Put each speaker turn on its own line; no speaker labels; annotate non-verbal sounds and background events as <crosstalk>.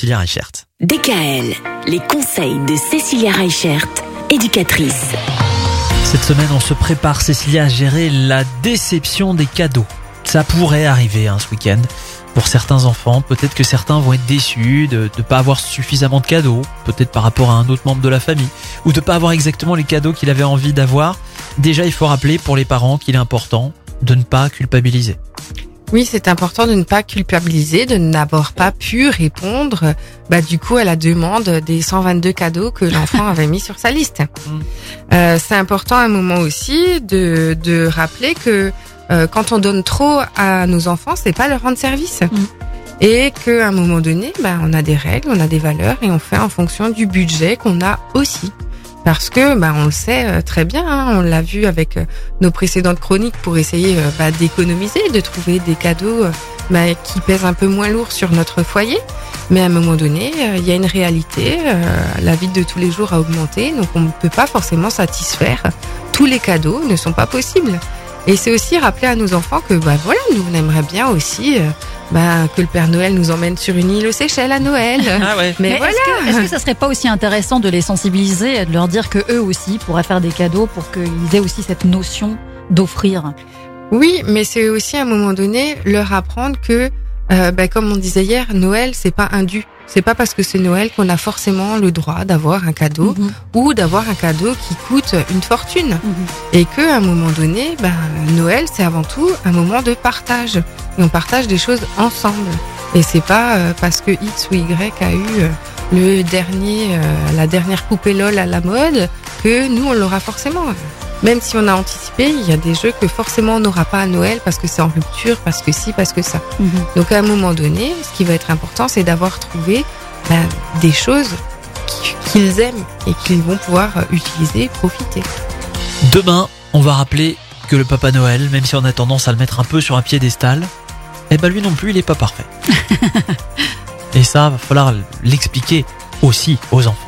Cécilia Reichert.
DKL, les conseils de Cécilia Reichert, éducatrice.
Cette semaine, on se prépare, Cécilia, à gérer la déception des cadeaux. Ça pourrait arriver hein, ce week-end. Pour certains enfants, peut-être que certains vont être déçus de ne pas avoir suffisamment de cadeaux, peut-être par rapport à un autre membre de la famille, ou de ne pas avoir exactement les cadeaux qu'il avait envie d'avoir. Déjà, il faut rappeler pour les parents qu'il est important de ne pas culpabiliser.
Oui, c'est important de ne pas culpabiliser, de n'avoir pas pu répondre bah, du coup à la demande des 122 cadeaux que l'enfant <laughs> avait mis sur sa liste.
Mm.
Euh, c'est important à un moment aussi de, de rappeler que euh, quand on donne trop à nos enfants, c'est pas leur rendre service.
Mm.
Et qu'à un moment donné, bah, on a des règles, on a des valeurs et on fait en fonction du budget qu'on a aussi. Parce que bah, on le sait euh, très bien, hein, on l'a vu avec euh, nos précédentes chroniques pour essayer euh, bah, d'économiser, de trouver des cadeaux bah, qui pèsent un peu moins lourd sur notre foyer. Mais à un moment donné, il y a une réalité, la vie de tous les jours a augmenté, donc on ne peut pas forcément satisfaire. Tous les cadeaux ne sont pas possibles. Et c'est aussi rappeler à nos enfants que bah voilà, nous on aimerait bien aussi euh, bah, que le Père Noël nous emmène sur une île aux Seychelles à Noël. <laughs>
Ah ouais.
Mais,
Mais
voilà.
est-ce que, ça serait pas aussi intéressant de les sensibiliser et de leur dire que eux aussi pourraient faire des cadeaux pour qu'ils aient aussi cette notion d'offrir?
Oui, mais c'est aussi à un moment donné leur apprendre que, euh, bah, comme on disait hier, Noël c'est pas un dû. C'est pas parce que c'est Noël qu'on a forcément le droit d'avoir un cadeau
Mhm.
ou d'avoir un cadeau qui coûte une fortune.
Mhm.
Et que à un moment donné, ben, Noël c'est avant tout un moment de partage. Et on partage des choses ensemble. Et c'est pas euh, parce que X ou Y a eu euh, le dernier, euh, la dernière poupée LOL à la mode que nous on l'aura forcément. Même si on a anticipé, il y a des jeux que forcément on n'aura pas à Noël parce que c'est en rupture, parce que si, parce que ça.
Mhm.
Donc à un moment donné, ce qui va être important, c'est d'avoir trouvé ben, des choses qui- qu'ils aiment et qu'ils vont pouvoir euh, utiliser, profiter.
Demain, on va rappeler que le Papa Noël, même si on a tendance à le mettre un peu sur un piédestal, eh ben lui non plus, il est pas parfait. <laughs> Et ça, va falloir l'expliquer aussi aux enfants.